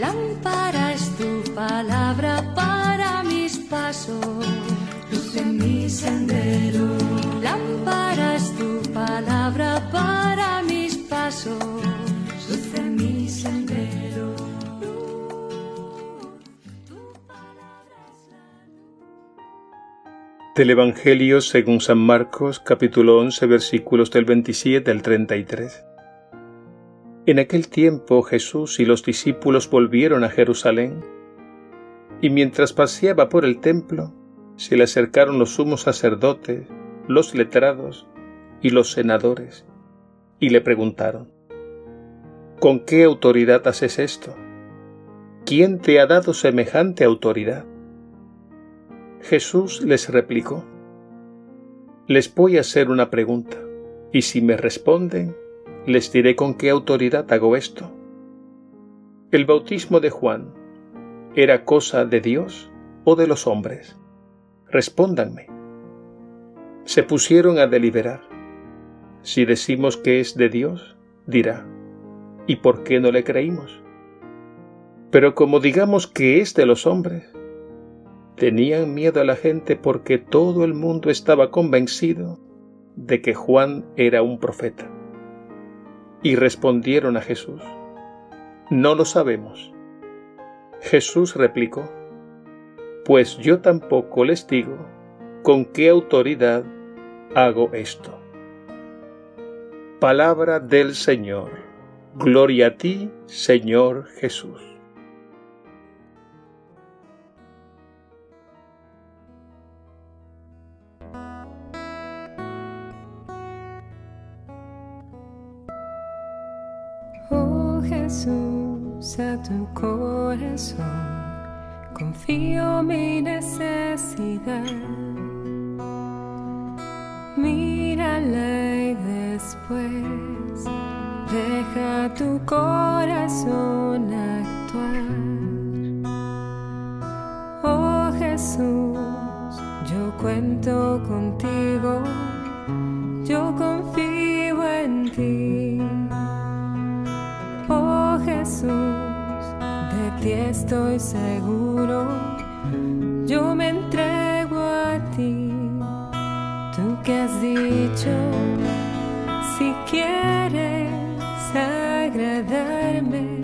Lámpara es tu palabra para mis pasos, luz en mi sendero. Lámpara es tu palabra para mis pasos, luz en mi sendero. Del Evangelio según San Marcos, capítulo 11, versículos del 27 al 33. En aquel tiempo Jesús y los discípulos volvieron a Jerusalén, y mientras paseaba por el templo, se le acercaron los sumos sacerdotes, los letrados y los senadores, y le preguntaron, ¿Con qué autoridad haces esto? ¿Quién te ha dado semejante autoridad? Jesús les replicó, Les voy a hacer una pregunta, y si me responden, les diré con qué autoridad hago esto. ¿El bautismo de Juan era cosa de Dios o de los hombres? Respóndanme. Se pusieron a deliberar. Si decimos que es de Dios, dirá, ¿y por qué no le creímos? Pero como digamos que es de los hombres, tenían miedo a la gente porque todo el mundo estaba convencido de que Juan era un profeta. Y respondieron a Jesús, No lo sabemos. Jesús replicó, Pues yo tampoco les digo con qué autoridad hago esto. Palabra del Señor. Gloria a ti, Señor Jesús. Jesús, a tu corazón confío mi necesidad. Mírala y después deja tu corazón actuar. Oh Jesús, yo cuento contigo, yo confío ti estoy seguro, yo me entrego a ti. Tú que has dicho, si quieres agradarme,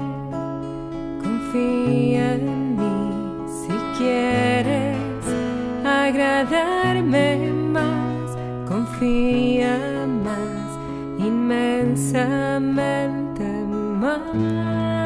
confía en mí. Si quieres agradarme más, confía más inmensamente más.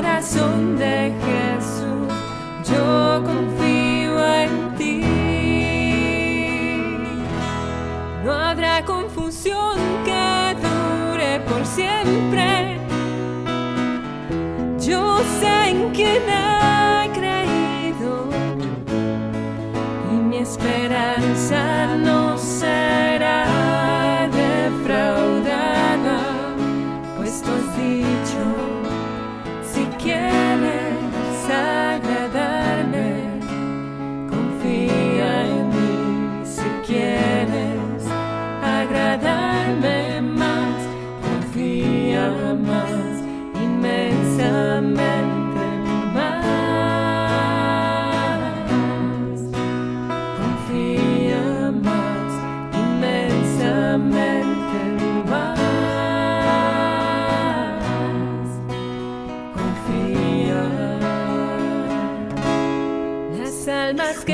Corazón de Jesús, yo confío en ti. No habrá confusión que dure por siempre. Yo sé en quién he creído esperanza no será defraudada, pues tú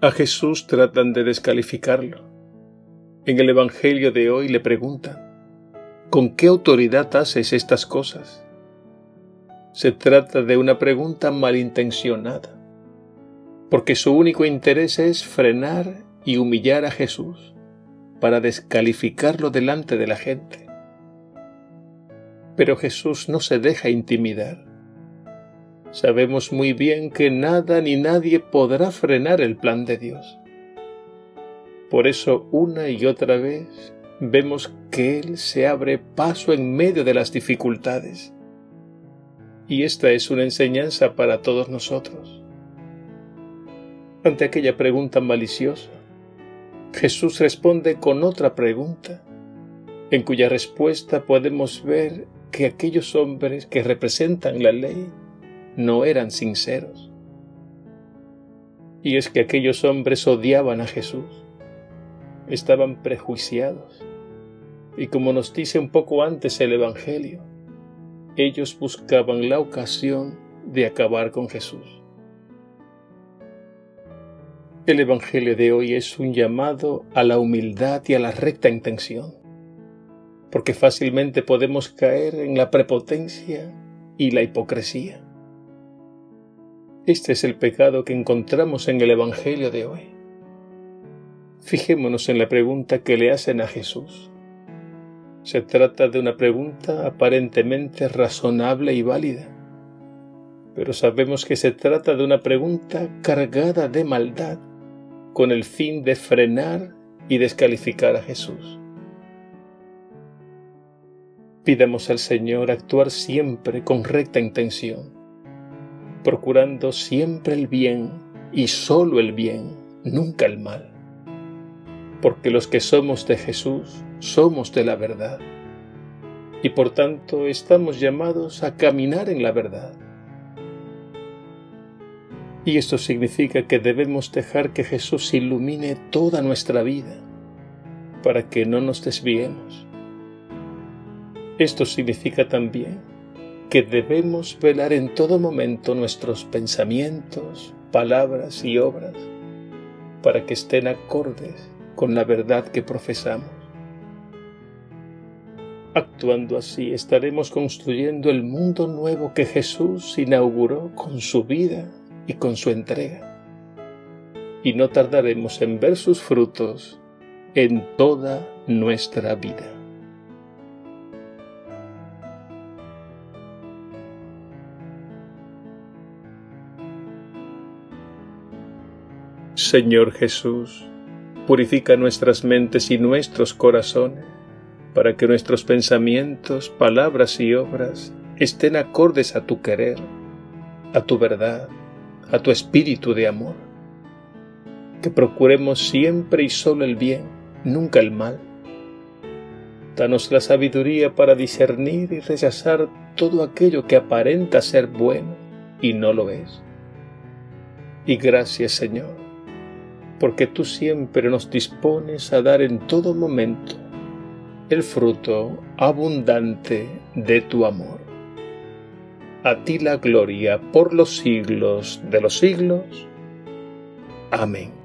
A Jesús tratan de descalificarlo. En el Evangelio de hoy le preguntan, ¿con qué autoridad haces estas cosas? Se trata de una pregunta malintencionada, porque su único interés es frenar y humillar a Jesús para descalificarlo delante de la gente. Pero Jesús no se deja intimidar. Sabemos muy bien que nada ni nadie podrá frenar el plan de Dios. Por eso una y otra vez vemos que Él se abre paso en medio de las dificultades. Y esta es una enseñanza para todos nosotros. Ante aquella pregunta maliciosa, Jesús responde con otra pregunta, en cuya respuesta podemos ver que aquellos hombres que representan la ley no eran sinceros. Y es que aquellos hombres odiaban a Jesús, estaban prejuiciados, y como nos dice un poco antes el Evangelio, ellos buscaban la ocasión de acabar con Jesús. El Evangelio de hoy es un llamado a la humildad y a la recta intención, porque fácilmente podemos caer en la prepotencia y la hipocresía. Este es el pecado que encontramos en el Evangelio de hoy. Fijémonos en la pregunta que le hacen a Jesús. Se trata de una pregunta aparentemente razonable y válida, pero sabemos que se trata de una pregunta cargada de maldad con el fin de frenar y descalificar a Jesús. Pidamos al Señor actuar siempre con recta intención, procurando siempre el bien y solo el bien, nunca el mal. Porque los que somos de Jesús somos de la verdad y por tanto estamos llamados a caminar en la verdad y esto significa que debemos dejar que Jesús ilumine toda nuestra vida para que no nos desviemos. Esto significa también que debemos velar en todo momento nuestros pensamientos, palabras y obras para que estén acordes con la verdad que profesamos. Actuando así estaremos construyendo el mundo nuevo que Jesús inauguró con su vida y con su entrega. Y no tardaremos en ver sus frutos en toda nuestra vida. Señor Jesús, purifica nuestras mentes y nuestros corazones para que nuestros pensamientos, palabras y obras estén acordes a tu querer, a tu verdad a tu espíritu de amor. Que procuremos siempre y solo el bien, nunca el mal. Danos la sabiduría para discernir y rechazar todo aquello que aparenta ser bueno y no lo es. Y gracias Señor, porque tú siempre nos dispones a dar en todo momento el fruto abundante de tu amor a ti la gloria por los siglos de los siglos. Amén.